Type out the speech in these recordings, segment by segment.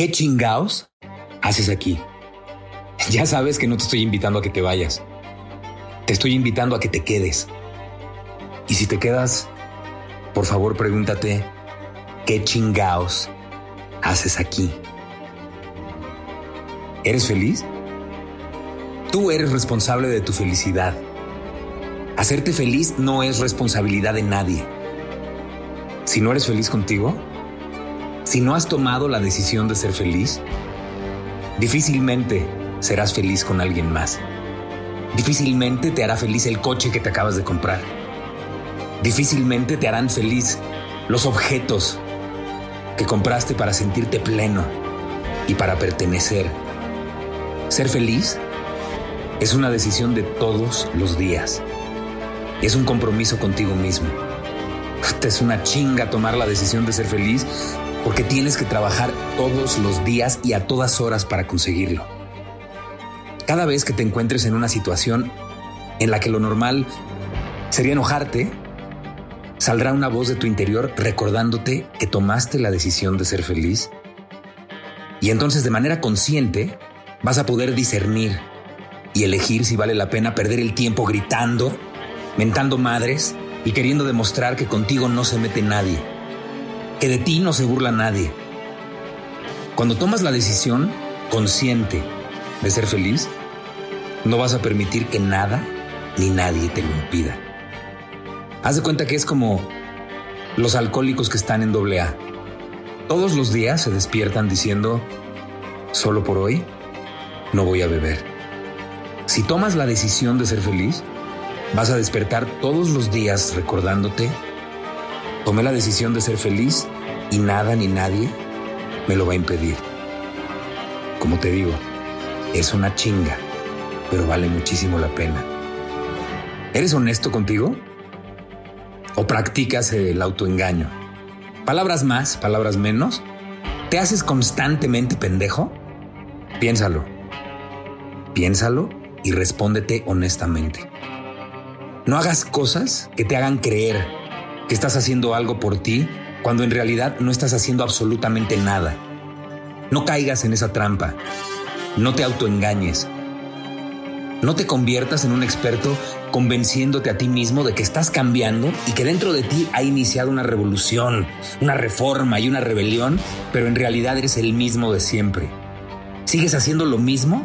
¿Qué chingaos haces aquí? Ya sabes que no te estoy invitando a que te vayas. Te estoy invitando a que te quedes. Y si te quedas, por favor pregúntate, ¿qué chingaos haces aquí? ¿Eres feliz? Tú eres responsable de tu felicidad. Hacerte feliz no es responsabilidad de nadie. Si no eres feliz contigo, si no has tomado la decisión de ser feliz, difícilmente serás feliz con alguien más. Difícilmente te hará feliz el coche que te acabas de comprar. Difícilmente te harán feliz los objetos que compraste para sentirte pleno y para pertenecer. Ser feliz es una decisión de todos los días. Es un compromiso contigo mismo. Es una chinga tomar la decisión de ser feliz porque tienes que trabajar todos los días y a todas horas para conseguirlo. Cada vez que te encuentres en una situación en la que lo normal sería enojarte, saldrá una voz de tu interior recordándote que tomaste la decisión de ser feliz. Y entonces de manera consciente vas a poder discernir y elegir si vale la pena perder el tiempo gritando, mentando madres y queriendo demostrar que contigo no se mete nadie, que de ti no se burla nadie. Cuando tomas la decisión consciente de ser feliz, no vas a permitir que nada ni nadie te lo impida. Haz de cuenta que es como los alcohólicos que están en doble A. Todos los días se despiertan diciendo, solo por hoy no voy a beber. Si tomas la decisión de ser feliz, vas a despertar todos los días recordándote, tomé la decisión de ser feliz y nada ni nadie me lo va a impedir. Como te digo, es una chinga, pero vale muchísimo la pena. ¿Eres honesto contigo? ¿O practicas el autoengaño? Palabras más, palabras menos. ¿Te haces constantemente pendejo? Piénsalo. Piénsalo y respóndete honestamente. No hagas cosas que te hagan creer que estás haciendo algo por ti cuando en realidad no estás haciendo absolutamente nada. No caigas en esa trampa. No te autoengañes. No te conviertas en un experto convenciéndote a ti mismo de que estás cambiando y que dentro de ti ha iniciado una revolución, una reforma y una rebelión, pero en realidad eres el mismo de siempre. ¿Sigues haciendo lo mismo?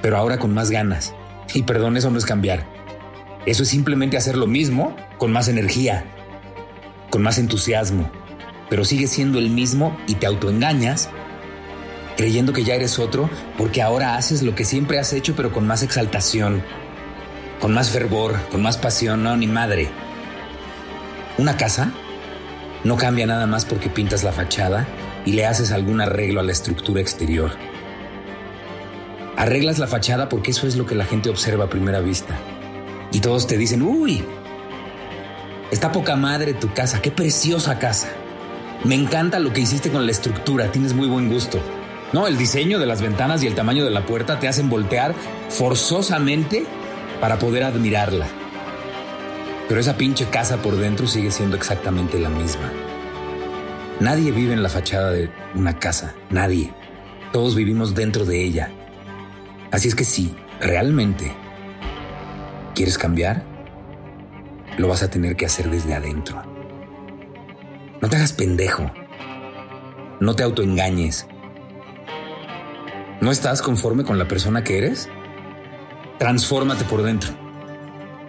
Pero ahora con más ganas. Y perdón, eso no es cambiar. Eso es simplemente hacer lo mismo con más energía, con más entusiasmo, pero sigues siendo el mismo y te autoengañas creyendo que ya eres otro porque ahora haces lo que siempre has hecho pero con más exaltación, con más fervor, con más pasión, no, ni madre. Una casa no cambia nada más porque pintas la fachada y le haces algún arreglo a la estructura exterior. Arreglas la fachada porque eso es lo que la gente observa a primera vista. Y todos te dicen, uy, está poca madre tu casa, qué preciosa casa. Me encanta lo que hiciste con la estructura, tienes muy buen gusto. No, el diseño de las ventanas y el tamaño de la puerta te hacen voltear forzosamente para poder admirarla. Pero esa pinche casa por dentro sigue siendo exactamente la misma. Nadie vive en la fachada de una casa, nadie. Todos vivimos dentro de ella. Así es que si realmente quieres cambiar, lo vas a tener que hacer desde adentro. No te hagas pendejo. No te autoengañes. ¿No estás conforme con la persona que eres? Transfórmate por dentro.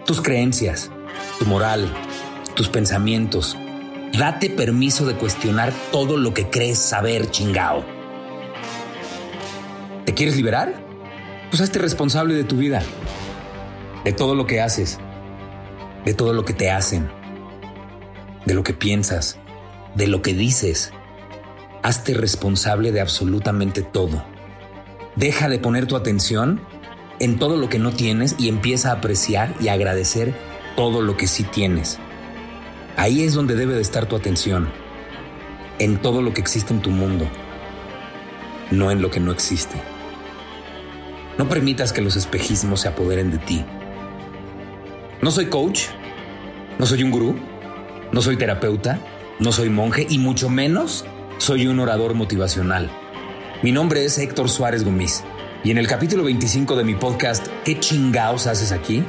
Tus creencias, tu moral, tus pensamientos. Date permiso de cuestionar todo lo que crees saber, chingao. ¿Te quieres liberar? Pues hazte responsable de tu vida, de todo lo que haces, de todo lo que te hacen. de lo que piensas, de lo que dices. Hazte responsable de absolutamente todo. Deja de poner tu atención en todo lo que no tienes y empieza a apreciar y agradecer todo lo que sí tienes. Ahí es donde debe de estar tu atención, en todo lo que existe en tu mundo, no en lo que no existe. No permitas que los espejismos se apoderen de ti. No soy coach, no soy un gurú, no soy terapeuta, no soy monje y mucho menos soy un orador motivacional. Mi nombre es Héctor Suárez Gómez y en el capítulo 25 de mi podcast ¿Qué chingaos haces aquí?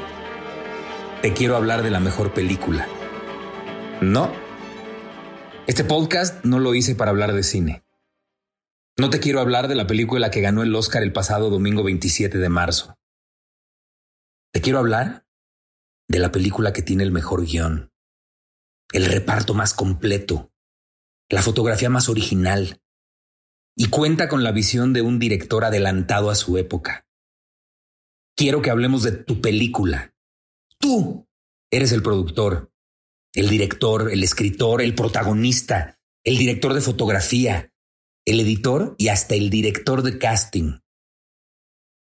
Te quiero hablar de la mejor película. No. Este podcast no lo hice para hablar de cine. No te quiero hablar de la película que ganó el Oscar el pasado domingo 27 de marzo. Te quiero hablar de la película que tiene el mejor guion, el reparto más completo, la fotografía más original, y cuenta con la visión de un director adelantado a su época. Quiero que hablemos de tu película. Tú eres el productor, el director, el escritor, el protagonista, el director de fotografía, el editor y hasta el director de casting.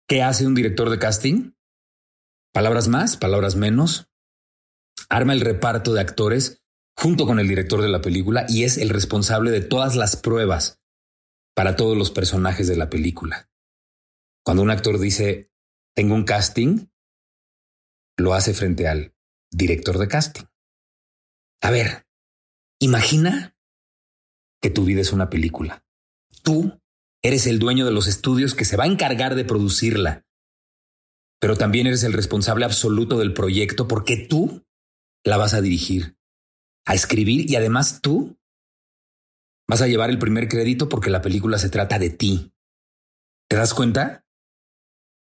¿Qué hace un director de casting? Palabras más, palabras menos. Arma el reparto de actores junto con el director de la película y es el responsable de todas las pruebas para todos los personajes de la película. Cuando un actor dice, tengo un casting, lo hace frente al director de casting. A ver, imagina que tu vida es una película. Tú eres el dueño de los estudios que se va a encargar de producirla, pero también eres el responsable absoluto del proyecto porque tú la vas a dirigir, a escribir y además tú Vas a llevar el primer crédito porque la película se trata de ti. ¿Te das cuenta?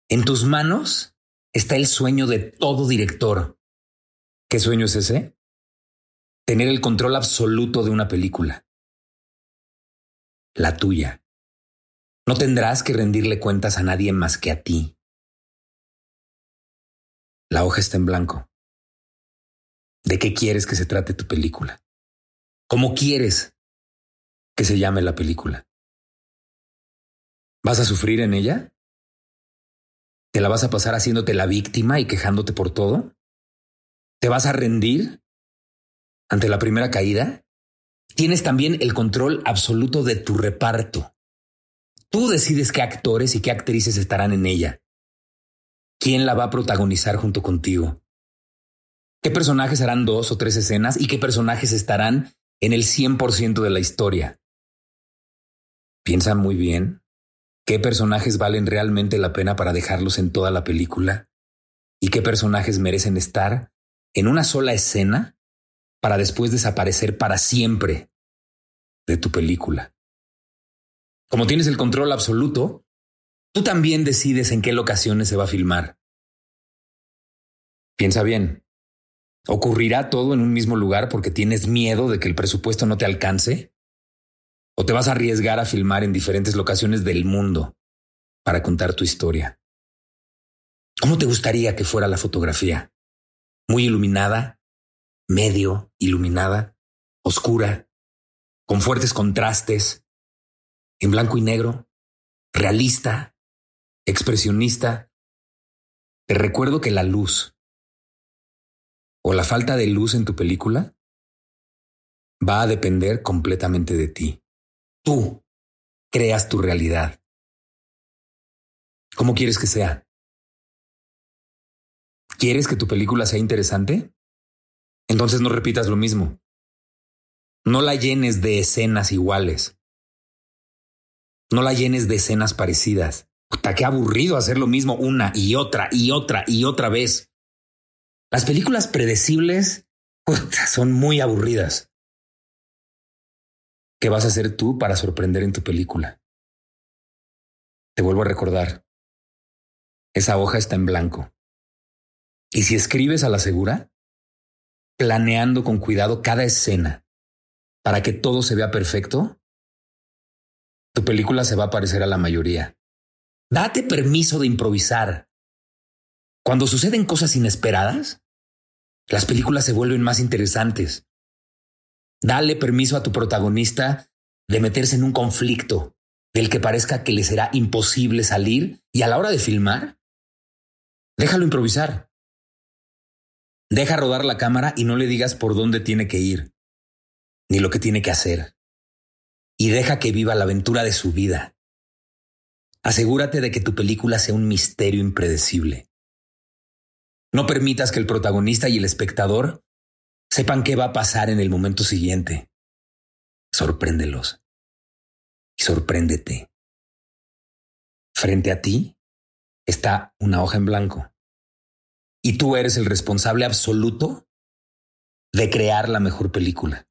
En tus manos está el sueño de todo director. ¿Qué sueño es ese? Tener el control absoluto de una película. La tuya. No tendrás que rendirle cuentas a nadie más que a ti. La hoja está en blanco. ¿De qué quieres que se trate tu película? ¿Cómo quieres que se llame la película. ¿Vas a sufrir en ella? ¿Te la vas a pasar haciéndote la víctima y quejándote por todo? ¿Te vas a rendir ante la primera caída? Tienes también el control absoluto de tu reparto. Tú decides qué actores y qué actrices estarán en ella. ¿Quién la va a protagonizar junto contigo? ¿Qué personajes harán dos o tres escenas y qué personajes estarán en el 100% de la historia? Piensa muy bien qué personajes valen realmente la pena para dejarlos en toda la película y qué personajes merecen estar en una sola escena para después desaparecer para siempre de tu película. Como tienes el control absoluto, tú también decides en qué locaciones se va a filmar. Piensa bien, ¿ocurrirá todo en un mismo lugar porque tienes miedo de que el presupuesto no te alcance? ¿O te vas a arriesgar a filmar en diferentes locaciones del mundo para contar tu historia? ¿Cómo te gustaría que fuera la fotografía? ¿Muy iluminada? ¿Medio iluminada? ¿Oscura? ¿Con fuertes contrastes? ¿En blanco y negro? ¿Realista? ¿Expresionista? Te recuerdo que la luz o la falta de luz en tu película va a depender completamente de ti. Tú creas tu realidad. ¿Cómo quieres que sea? ¿Quieres que tu película sea interesante? Entonces no repitas lo mismo. No la llenes de escenas iguales. No la llenes de escenas parecidas. Puta, qué aburrido hacer lo mismo una y otra y otra y otra vez. Las películas predecibles son muy aburridas. ¿Qué vas a hacer tú para sorprender en tu película? Te vuelvo a recordar. Esa hoja está en blanco. Y si escribes a la segura, planeando con cuidado cada escena para que todo se vea perfecto, tu película se va a parecer a la mayoría. Date permiso de improvisar. Cuando suceden cosas inesperadas, las películas se vuelven más interesantes. Dale permiso a tu protagonista de meterse en un conflicto del que parezca que le será imposible salir y a la hora de filmar, déjalo improvisar. Deja rodar la cámara y no le digas por dónde tiene que ir, ni lo que tiene que hacer. Y deja que viva la aventura de su vida. Asegúrate de que tu película sea un misterio impredecible. No permitas que el protagonista y el espectador sepan qué va a pasar en el momento siguiente. Sorpréndelos. Y sorpréndete. Frente a ti está una hoja en blanco. Y tú eres el responsable absoluto de crear la mejor película.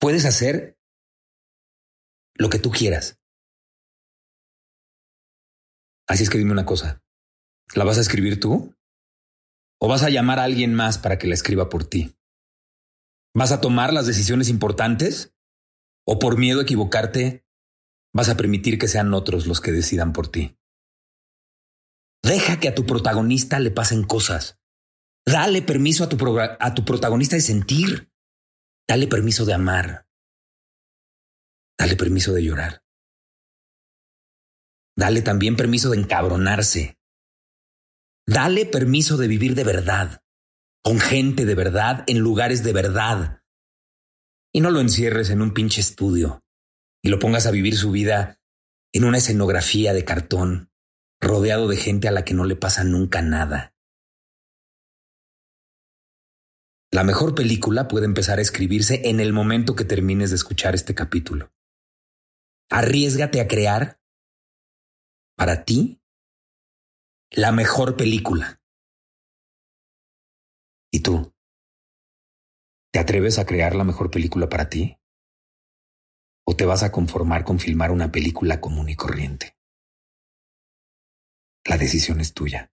Puedes hacer lo que tú quieras. Así es que dime una cosa. ¿La vas a escribir tú? ¿O vas a llamar a alguien más para que la escriba por ti? ¿Vas a tomar las decisiones importantes? ¿O por miedo a equivocarte, vas a permitir que sean otros los que decidan por ti? Deja que a tu protagonista le pasen cosas. Dale permiso a tu, a tu protagonista de sentir. Dale permiso de amar. Dale permiso de llorar. Dale también permiso de encabronarse. Dale permiso de vivir de verdad con gente de verdad, en lugares de verdad. Y no lo encierres en un pinche estudio y lo pongas a vivir su vida en una escenografía de cartón, rodeado de gente a la que no le pasa nunca nada. La mejor película puede empezar a escribirse en el momento que termines de escuchar este capítulo. Arriesgate a crear para ti la mejor película. ¿Y tú? ¿Te atreves a crear la mejor película para ti? ¿O te vas a conformar con filmar una película común y corriente? La decisión es tuya.